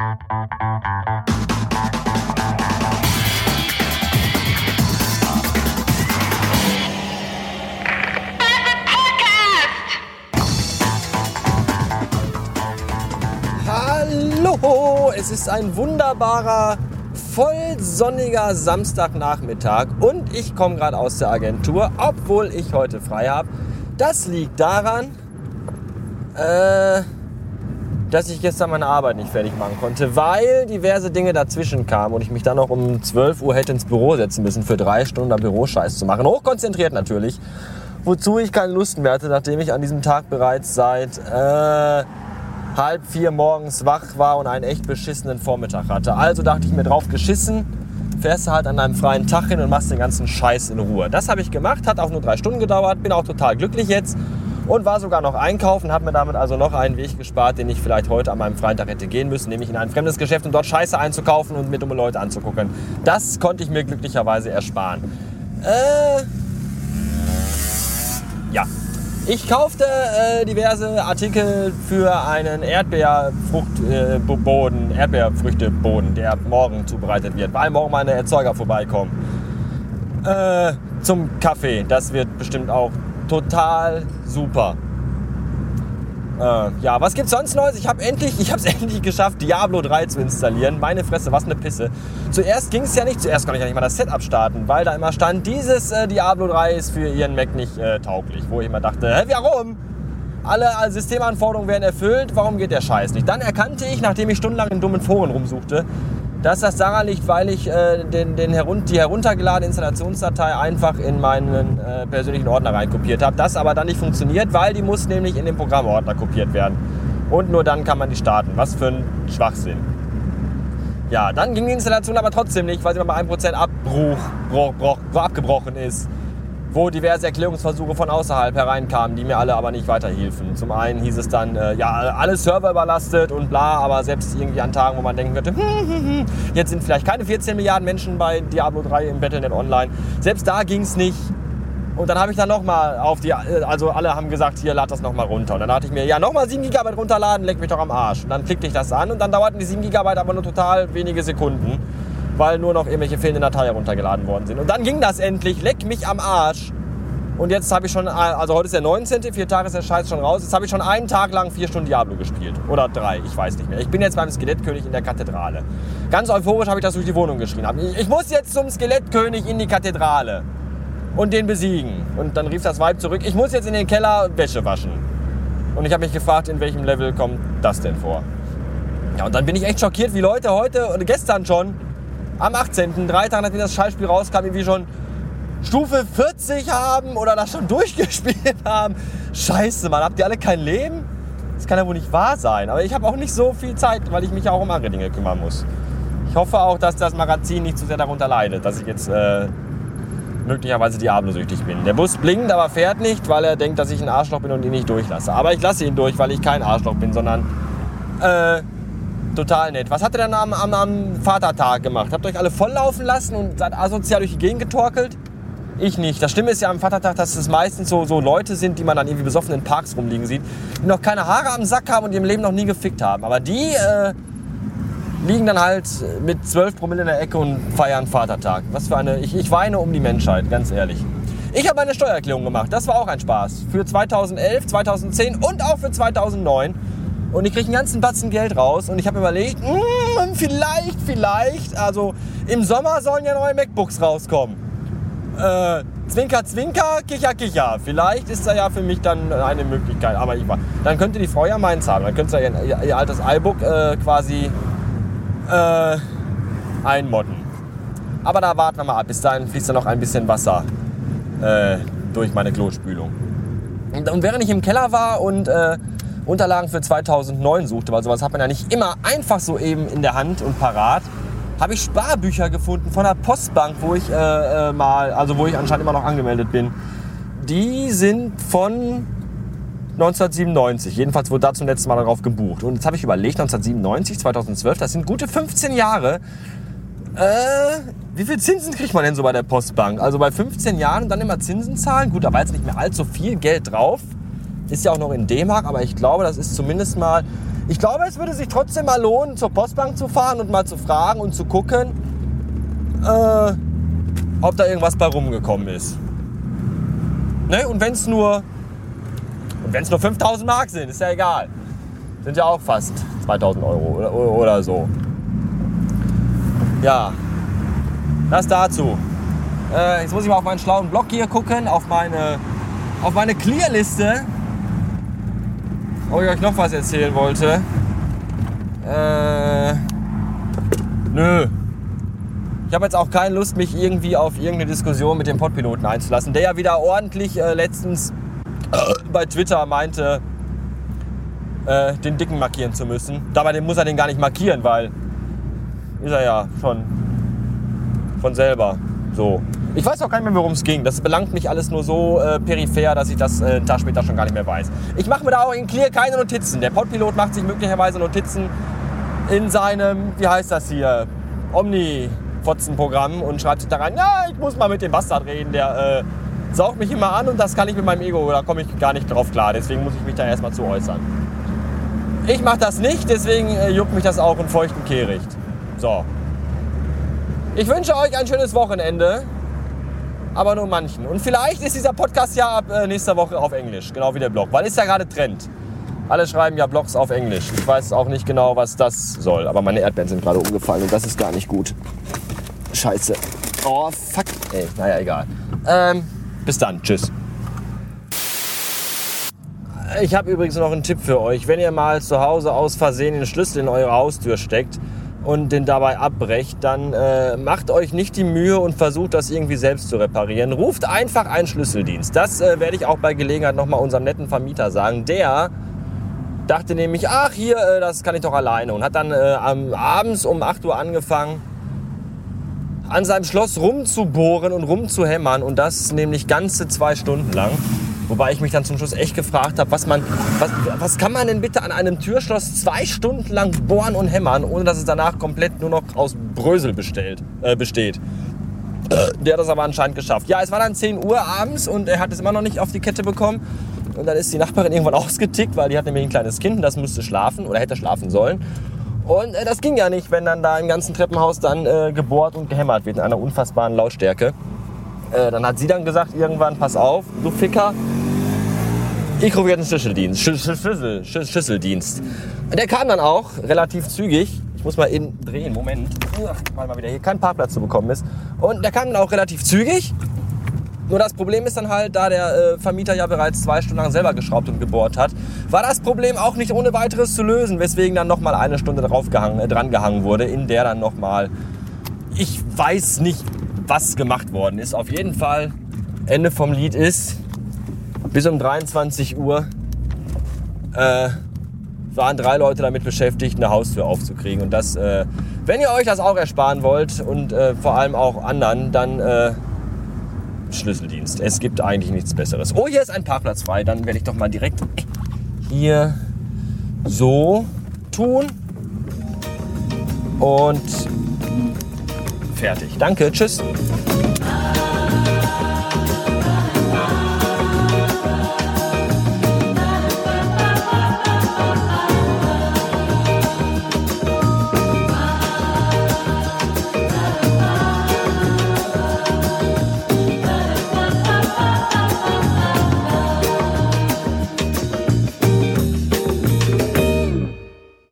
Hallo, es ist ein wunderbarer, vollsonniger Samstagnachmittag und ich komme gerade aus der Agentur, obwohl ich heute frei habe. Das liegt daran, äh, dass ich gestern meine Arbeit nicht fertig machen konnte, weil diverse Dinge dazwischen kamen und ich mich dann noch um 12 Uhr hätte ins Büro setzen müssen für drei Stunden Büroscheiß zu machen. Hochkonzentriert natürlich. Wozu ich keine Lust mehr hatte, nachdem ich an diesem Tag bereits seit äh, halb vier morgens wach war und einen echt beschissenen Vormittag hatte. Also dachte ich mir drauf geschissen, fährst du halt an einem freien Tag hin und machst den ganzen Scheiß in Ruhe. Das habe ich gemacht, hat auch nur drei Stunden gedauert, bin auch total glücklich jetzt und war sogar noch einkaufen, habe mir damit also noch einen Weg gespart, den ich vielleicht heute an meinem Freitag hätte gehen müssen, nämlich in ein fremdes Geschäft und dort Scheiße einzukaufen und mir dumme Leute anzugucken. Das konnte ich mir glücklicherweise ersparen. Äh, ja, ich kaufte äh, diverse Artikel für einen Erdbeerfruchtboden, äh, Erdbeerfrüchteboden, der morgen zubereitet wird, weil morgen meine Erzeuger vorbeikommen. Äh, zum Kaffee. Das wird bestimmt auch total super. Äh, ja, was gibt's sonst Neues? Ich habe endlich, ich habe es endlich geschafft, Diablo 3 zu installieren. Meine Fresse, was eine Pisse. Zuerst ging es ja nicht, zuerst konnte ich ja nicht mal das Setup starten, weil da immer stand, dieses äh, Diablo 3 ist für Ihren Mac nicht äh, tauglich. Wo ich immer dachte, hä, warum? Alle, alle Systemanforderungen werden erfüllt, warum geht der Scheiß nicht? Dann erkannte ich, nachdem ich stundenlang in dummen Foren rumsuchte, dass das daran liegt, weil ich äh, den, den herun die heruntergeladene Installationsdatei einfach in meinen äh, persönlichen Ordner reinkopiert habe. Das aber dann nicht funktioniert, weil die muss nämlich in den Programmordner kopiert werden. Und nur dann kann man die starten. Was für ein Schwachsinn. Ja, dann ging die Installation aber trotzdem nicht, weil sie bei 1% Abbruch, Bruch, Bruch, abgebrochen ist wo diverse Erklärungsversuche von außerhalb hereinkamen, die mir alle aber nicht weiterhielfen. Zum einen hieß es dann, äh, ja, alle Server überlastet und bla, aber selbst irgendwie an Tagen, wo man denken könnte, hm, hm, hm, jetzt sind vielleicht keine 14 Milliarden Menschen bei Diablo 3 im Battlenet Online. Selbst da ging es nicht. Und dann habe ich dann nochmal auf die, also alle haben gesagt, hier lad das nochmal runter. Und dann dachte ich mir, ja, nochmal 7 GB runterladen, leck mich doch am Arsch. Und dann klickte ich das an und dann dauerten die 7 GB aber nur total wenige Sekunden weil nur noch irgendwelche fehlende Dateien heruntergeladen worden sind. Und dann ging das endlich, leck mich am Arsch. Und jetzt habe ich schon, also heute ist der 19., vier Tage ist der Scheiß schon raus. Jetzt habe ich schon einen Tag lang vier Stunden Diablo gespielt. Oder drei, ich weiß nicht mehr. Ich bin jetzt beim Skelettkönig in der Kathedrale. Ganz euphorisch habe ich das durch die Wohnung geschrien. Ich muss jetzt zum Skelettkönig in die Kathedrale und den besiegen. Und dann rief das Weib zurück, ich muss jetzt in den Keller Wäsche waschen. Und ich habe mich gefragt, in welchem Level kommt das denn vor? Ja, und dann bin ich echt schockiert, wie Leute heute und gestern schon am 18., drei Tage nachdem das Schallspiel rauskam, irgendwie schon Stufe 40 haben oder das schon durchgespielt haben. Scheiße, Mann, habt ihr alle kein Leben? Das kann ja wohl nicht wahr sein. Aber ich habe auch nicht so viel Zeit, weil ich mich auch um andere Dinge kümmern muss. Ich hoffe auch, dass das Magazin nicht zu sehr darunter leidet, dass ich jetzt äh, möglicherweise Diablo-süchtig bin. Der Bus blinkt, aber fährt nicht, weil er denkt, dass ich ein Arschloch bin und ihn nicht durchlasse. Aber ich lasse ihn durch, weil ich kein Arschloch bin, sondern äh, total nett. Was habt ihr dann am, am, am Vatertag gemacht? Habt ihr euch alle volllaufen lassen und seid asozial durch die Gegend getorkelt? Ich nicht. Das Schlimme ist ja am Vatertag, dass es meistens so, so Leute sind, die man dann irgendwie besoffen in Parks rumliegen sieht, die noch keine Haare am Sack haben und im Leben noch nie gefickt haben. Aber die äh, liegen dann halt mit 12 Promille in der Ecke und feiern Vatertag. Was für eine. Ich, ich weine um die Menschheit, ganz ehrlich. Ich habe meine Steuererklärung gemacht. Das war auch ein Spaß. Für 2011, 2010 und auch für 2009 und ich kriege einen ganzen Batzen Geld raus und ich habe überlegt, mh, hm, vielleicht, vielleicht, also im Sommer sollen ja neue MacBooks rauskommen. Äh, zwinker, zwinker, kicher, kicher. Vielleicht ist da ja für mich dann eine Möglichkeit. Aber ich war, dann könnte die Frau ja meins haben. Dann könnte sie ja ihr, ihr altes iBook äh, quasi äh, einmodden. Aber da warten wir mal ab. Bis dahin fließt da noch ein bisschen Wasser äh, durch meine Klospülung. Und, und, während ich im Keller war und äh, Unterlagen für 2009 suchte, weil sowas hat man ja nicht immer einfach so eben in der Hand und parat, habe ich Sparbücher gefunden von der Postbank, wo ich äh, äh, mal, also wo ich anscheinend immer noch angemeldet bin. Die sind von 1997. Jedenfalls wurde da zum letzten Mal darauf gebucht. Und jetzt habe ich überlegt, 1997, 2012, das sind gute 15 Jahre. Äh, wie viel Zinsen kriegt man denn so bei der Postbank? Also bei 15 Jahren und dann immer Zinsen zahlen? Gut, da war jetzt nicht mehr allzu viel Geld drauf. Ist ja auch noch in D-Mark, aber ich glaube, das ist zumindest mal ich glaube, es würde sich trotzdem mal lohnen, zur Postbank zu fahren und mal zu fragen und zu gucken, äh, ob da irgendwas bei rumgekommen ist. Ne? Und wenn es nur, nur 5000 Mark sind, ist ja egal. Sind ja auch fast 2000 Euro oder, oder so. Ja, das dazu. Äh, jetzt muss ich mal auf meinen schlauen Blog hier gucken, auf meine, auf meine Clear-Liste, ob ich euch noch was erzählen wollte. Äh, nö. Ich habe jetzt auch keine Lust, mich irgendwie auf irgendeine Diskussion mit dem Podpiloten einzulassen, der ja wieder ordentlich äh, letztens bei Twitter meinte, äh, den Dicken markieren zu müssen. Dabei muss er den gar nicht markieren, weil ist er ja schon von selber so. Ich weiß auch gar nicht mehr, worum es ging. Das belangt mich alles nur so äh, peripher, dass ich das äh, einen Tag später schon gar nicht mehr weiß. Ich mache mir da auch in Clear keine Notizen. Der Podpilot macht sich möglicherweise Notizen in seinem, wie heißt das hier, Omni Fotzenprogramm und schreibt sich da rein, ja, ich muss mal mit dem Bastard reden, der äh, saugt mich immer an und das kann ich mit meinem Ego, da komme ich gar nicht drauf klar. Deswegen muss ich mich da erstmal zu äußern. Ich mache das nicht, deswegen äh, juckt mich das auch in feuchten Kehricht. So. Ich wünsche euch ein schönes Wochenende, aber nur manchen. Und vielleicht ist dieser Podcast ja ab äh, nächster Woche auf Englisch, genau wie der Blog, weil ist ja gerade Trend. Alle schreiben ja Blogs auf Englisch. Ich weiß auch nicht genau, was das soll, aber meine Erdbeeren sind gerade umgefallen und das ist gar nicht gut. Scheiße. Oh, fuck. Ey, naja, egal. Ähm, bis dann. Tschüss. Ich habe übrigens noch einen Tipp für euch. Wenn ihr mal zu Hause aus Versehen den Schlüssel in eure Haustür steckt und den dabei abbrecht, dann äh, macht euch nicht die Mühe und versucht das irgendwie selbst zu reparieren. Ruft einfach einen Schlüsseldienst. Das äh, werde ich auch bei Gelegenheit nochmal unserem netten Vermieter sagen. Der dachte nämlich, ach hier, äh, das kann ich doch alleine. Und hat dann äh, abends um 8 Uhr angefangen, an seinem Schloss rumzubohren und rumzuhämmern und das nämlich ganze zwei Stunden lang. Wobei ich mich dann zum Schluss echt gefragt habe, was was, was kann man denn bitte an einem Türschloss zwei Stunden lang bohren und hämmern, ohne dass es danach komplett nur noch aus Brösel bestellt, äh, besteht. Der hat das aber anscheinend geschafft. Ja, es war dann 10 Uhr abends und er hat es immer noch nicht auf die Kette bekommen. Und dann ist die Nachbarin irgendwann ausgetickt, weil die hat nämlich ein kleines Kind und das musste schlafen oder hätte schlafen sollen. Und äh, das ging ja nicht, wenn dann da im ganzen Treppenhaus dann äh, gebohrt und gehämmert wird in einer unfassbaren Lautstärke. Äh, dann hat sie dann gesagt irgendwann, pass auf, du Ficker, ich rufe jetzt einen Schlüsseldienst. Schlüssel, Schlüsseldienst. Und der kam dann auch relativ zügig. Ich muss mal eben drehen, Moment. Weil mal wieder hier kein Parkplatz zu bekommen ist. Und der kam dann auch relativ zügig. Nur das Problem ist dann halt, da der äh, Vermieter ja bereits zwei Stunden lang selber geschraubt und gebohrt hat, war das Problem auch nicht ohne weiteres zu lösen, weswegen dann nochmal eine Stunde drauf gehangen, äh, dran gehangen wurde, in der dann nochmal, ich weiß nicht, was gemacht worden ist. Auf jeden Fall, Ende vom Lied ist, bis um 23 Uhr äh, waren drei Leute damit beschäftigt, eine Haustür aufzukriegen. Und das, äh, wenn ihr euch das auch ersparen wollt und äh, vor allem auch anderen, dann äh, Schlüsseldienst. Es gibt eigentlich nichts Besseres. Oh, hier ist ein Parkplatz frei. Dann werde ich doch mal direkt hier so tun. Und fertig. Danke, tschüss.